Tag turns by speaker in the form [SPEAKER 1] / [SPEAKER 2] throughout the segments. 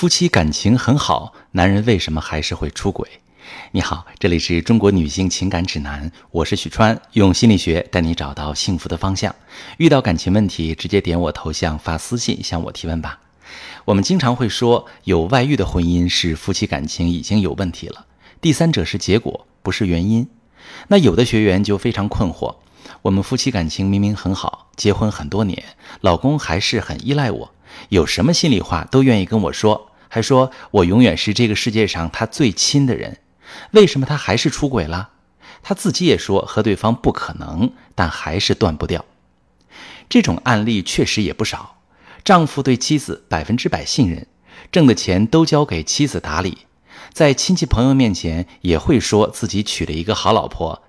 [SPEAKER 1] 夫妻感情很好，男人为什么还是会出轨？你好，这里是中国女性情感指南，我是许川，用心理学带你找到幸福的方向。遇到感情问题，直接点我头像发私信向我提问吧。我们经常会说，有外遇的婚姻是夫妻感情已经有问题了，第三者是结果，不是原因。那有的学员就非常困惑，我们夫妻感情明明很好，结婚很多年，老公还是很依赖我。有什么心里话都愿意跟我说，还说我永远是这个世界上他最亲的人，为什么他还是出轨了？他自己也说和对方不可能，但还是断不掉。这种案例确实也不少，丈夫对妻子百分之百信任，挣的钱都交给妻子打理，在亲戚朋友面前也会说自己娶了一个好老婆，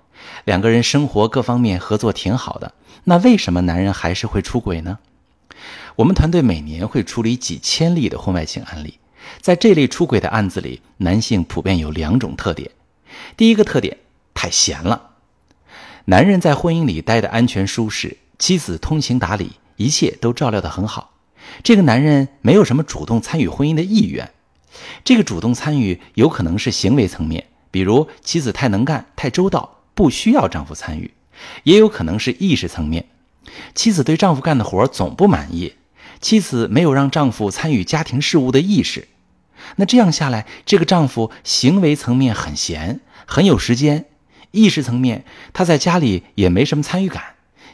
[SPEAKER 1] 两个人生活各方面合作挺好的，那为什么男人还是会出轨呢？我们团队每年会处理几千例的婚外情案例，在这类出轨的案子里，男性普遍有两种特点。第一个特点，太闲了。男人在婚姻里待的安全舒适，妻子通情达理，一切都照料得很好。这个男人没有什么主动参与婚姻的意愿。这个主动参与有可能是行为层面，比如妻子太能干、太周到，不需要丈夫参与；也有可能是意识层面，妻子对丈夫干的活总不满意。妻子没有让丈夫参与家庭事务的意识，那这样下来，这个丈夫行为层面很闲，很有时间；意识层面，他在家里也没什么参与感，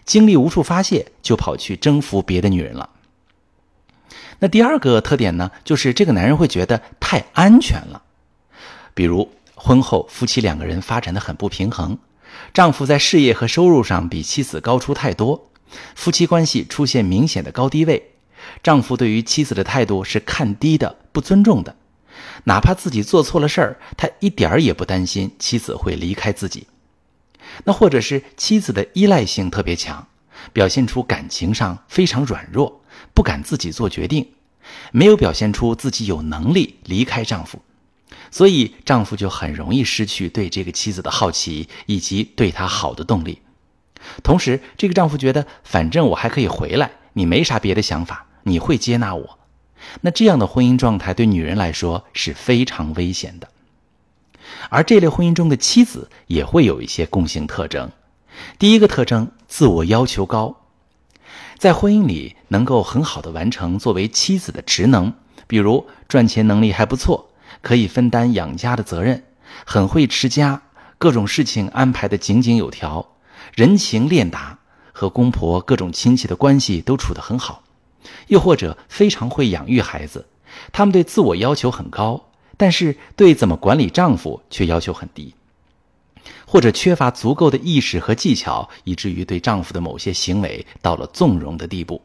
[SPEAKER 1] 精力无处发泄，就跑去征服别的女人了。那第二个特点呢，就是这个男人会觉得太安全了。比如婚后夫妻两个人发展的很不平衡，丈夫在事业和收入上比妻子高出太多，夫妻关系出现明显的高低位。丈夫对于妻子的态度是看低的、不尊重的，哪怕自己做错了事儿，他一点儿也不担心妻子会离开自己。那或者是妻子的依赖性特别强，表现出感情上非常软弱，不敢自己做决定，没有表现出自己有能力离开丈夫，所以丈夫就很容易失去对这个妻子的好奇以及对她好的动力。同时，这个丈夫觉得反正我还可以回来，你没啥别的想法。你会接纳我，那这样的婚姻状态对女人来说是非常危险的。而这类婚姻中的妻子也会有一些共性特征。第一个特征，自我要求高，在婚姻里能够很好的完成作为妻子的职能，比如赚钱能力还不错，可以分担养家的责任，很会持家，各种事情安排的井井有条，人情练达，和公婆各种亲戚的关系都处得很好。又或者非常会养育孩子，他们对自我要求很高，但是对怎么管理丈夫却要求很低，或者缺乏足够的意识和技巧，以至于对丈夫的某些行为到了纵容的地步。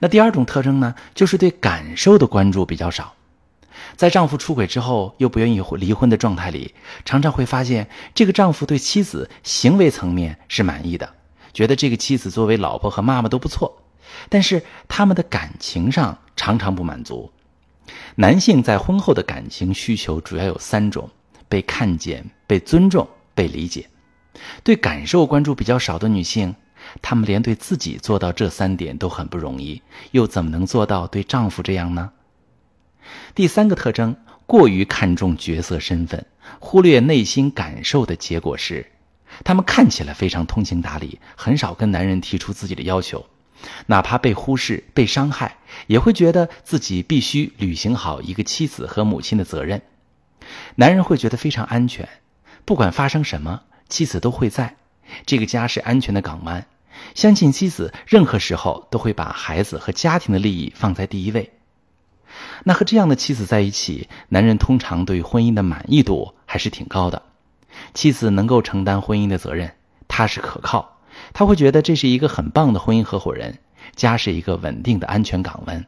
[SPEAKER 1] 那第二种特征呢，就是对感受的关注比较少，在丈夫出轨之后又不愿意离婚的状态里，常常会发现这个丈夫对妻子行为层面是满意的，觉得这个妻子作为老婆和妈妈都不错。但是他们的感情上常常不满足。男性在婚后的感情需求主要有三种：被看见、被尊重、被理解。对感受关注比较少的女性，她们连对自己做到这三点都很不容易，又怎么能做到对丈夫这样呢？第三个特征，过于看重角色身份，忽略内心感受的结果是，她们看起来非常通情达理，很少跟男人提出自己的要求。哪怕被忽视、被伤害，也会觉得自己必须履行好一个妻子和母亲的责任。男人会觉得非常安全，不管发生什么，妻子都会在。这个家是安全的港湾，相信妻子任何时候都会把孩子和家庭的利益放在第一位。那和这样的妻子在一起，男人通常对婚姻的满意度还是挺高的。妻子能够承担婚姻的责任，踏实可靠。他会觉得这是一个很棒的婚姻合伙人，家是一个稳定的安全港湾，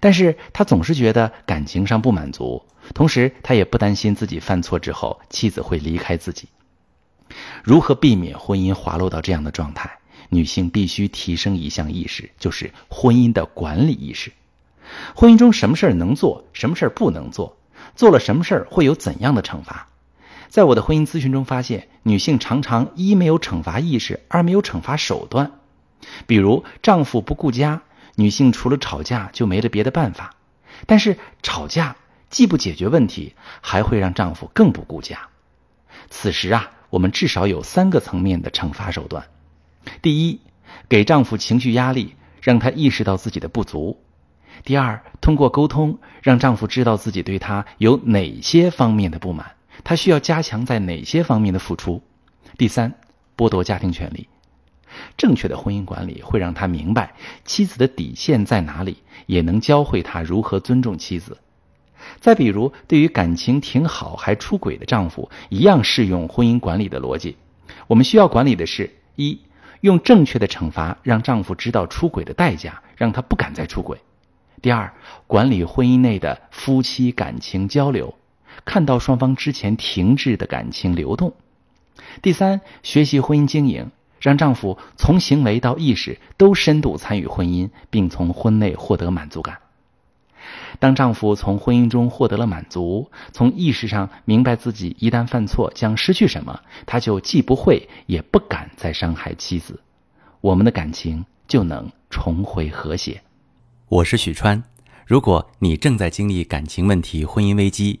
[SPEAKER 1] 但是他总是觉得感情上不满足，同时他也不担心自己犯错之后妻子会离开自己。如何避免婚姻滑落到这样的状态？女性必须提升一项意识，就是婚姻的管理意识。婚姻中什么事儿能做，什么事儿不能做，做了什么事儿会有怎样的惩罚？在我的婚姻咨询中发现，女性常常一没有惩罚意识，二没有惩罚手段。比如丈夫不顾家，女性除了吵架就没了别的办法。但是吵架既不解决问题，还会让丈夫更不顾家。此时啊，我们至少有三个层面的惩罚手段：第一，给丈夫情绪压力，让他意识到自己的不足；第二，通过沟通，让丈夫知道自己对他有哪些方面的不满，他需要加强在哪些方面的付出；第三，剥夺家庭权利。正确的婚姻管理会让他明白妻子的底线在哪里，也能教会他如何尊重妻子。再比如，对于感情挺好还出轨的丈夫，一样适用婚姻管理的逻辑。我们需要管理的是：一，用正确的惩罚让丈夫知道出轨的代价，让他不敢再出轨；第二，管理婚姻内的夫妻感情交流，看到双方之前停滞的感情流动；第三，学习婚姻经营。让丈夫从行为到意识都深度参与婚姻，并从婚内获得满足感。当丈夫从婚姻中获得了满足，从意识上明白自己一旦犯错将失去什么，他就既不会也不敢再伤害妻子，我们的感情就能重回和谐。
[SPEAKER 2] 我是许川，如果你正在经历感情问题、婚姻危机，